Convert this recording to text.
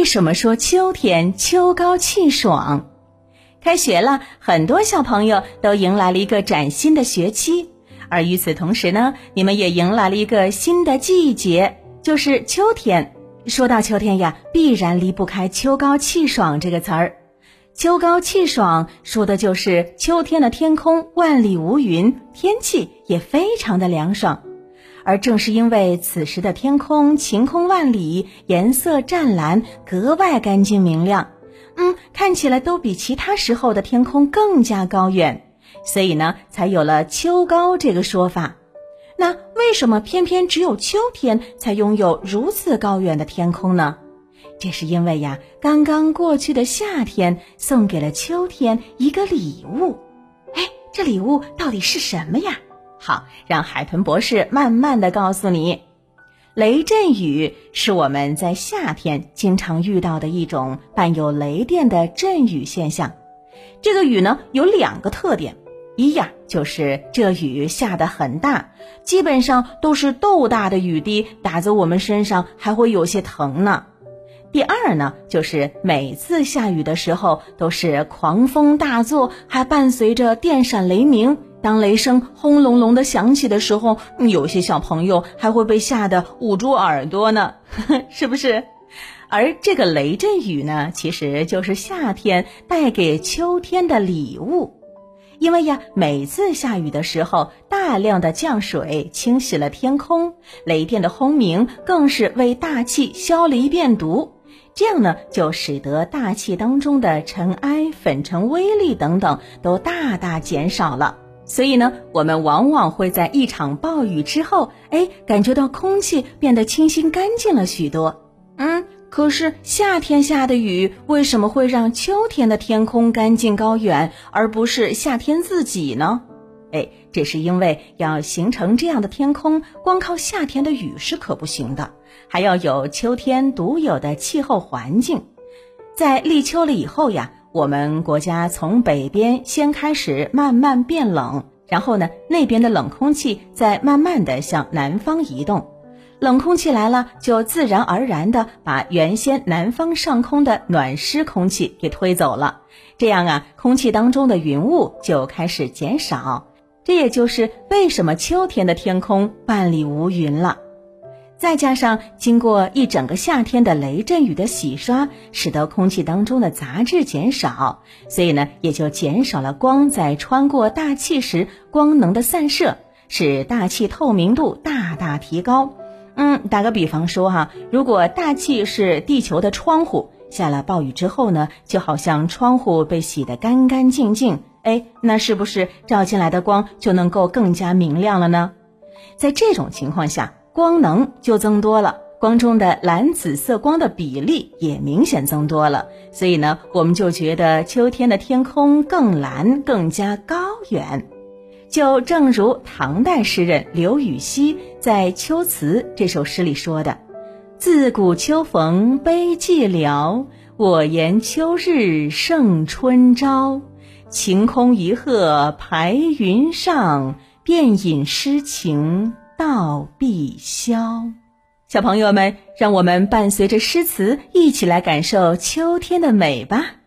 为什么说秋天秋高气爽？开学了，很多小朋友都迎来了一个崭新的学期，而与此同时呢，你们也迎来了一个新的季节，就是秋天。说到秋天呀，必然离不开“秋高气爽”这个词儿。秋高气爽，说的就是秋天的天空万里无云，天气也非常的凉爽。而正是因为此时的天空晴空万里，颜色湛蓝，格外干净明亮，嗯，看起来都比其他时候的天空更加高远，所以呢，才有了“秋高”这个说法。那为什么偏偏只有秋天才拥有如此高远的天空呢？这是因为呀，刚刚过去的夏天送给了秋天一个礼物。哎，这礼物到底是什么呀？好，让海豚博士慢慢的告诉你。雷阵雨是我们在夏天经常遇到的一种伴有雷电的阵雨现象。这个雨呢，有两个特点。一呀，就是这雨下得很大，基本上都是豆大的雨滴打在我们身上，还会有些疼呢。第二呢，就是每次下雨的时候都是狂风大作，还伴随着电闪雷鸣。当雷声轰隆隆的响起的时候，有些小朋友还会被吓得捂住耳朵呢，是不是？而这个雷阵雨呢，其实就是夏天带给秋天的礼物。因为呀，每次下雨的时候，大量的降水清洗了天空，雷电的轰鸣更是为大气消了一遍毒，这样呢，就使得大气当中的尘埃、粉尘微粒等等都大大减少了。所以呢，我们往往会在一场暴雨之后，哎，感觉到空气变得清新干净了许多。嗯。可是夏天下的雨为什么会让秋天的天空干净高远，而不是夏天自己呢？哎，这是因为要形成这样的天空，光靠夏天的雨是可不行的，还要有秋天独有的气候环境。在立秋了以后呀，我们国家从北边先开始慢慢变冷，然后呢，那边的冷空气再慢慢的向南方移动。冷空气来了，就自然而然的把原先南方上空的暖湿空气给推走了。这样啊，空气当中的云雾就开始减少。这也就是为什么秋天的天空万里无云了。再加上经过一整个夏天的雷阵雨的洗刷，使得空气当中的杂质减少，所以呢，也就减少了光在穿过大气时光能的散射，使大气透明度大大提高。嗯，打个比方说哈，如果大气是地球的窗户，下了暴雨之后呢，就好像窗户被洗得干干净净，哎，那是不是照进来的光就能够更加明亮了呢？在这种情况下，光能就增多了，光中的蓝紫色光的比例也明显增多了，所以呢，我们就觉得秋天的天空更蓝，更加高远。就正如唐代诗人刘禹锡在《秋词》这首诗里说的：“自古秋逢悲寂寥，我言秋日胜春朝。晴空一鹤排云上，便引诗情道必消。”小朋友们，让我们伴随着诗词一起来感受秋天的美吧。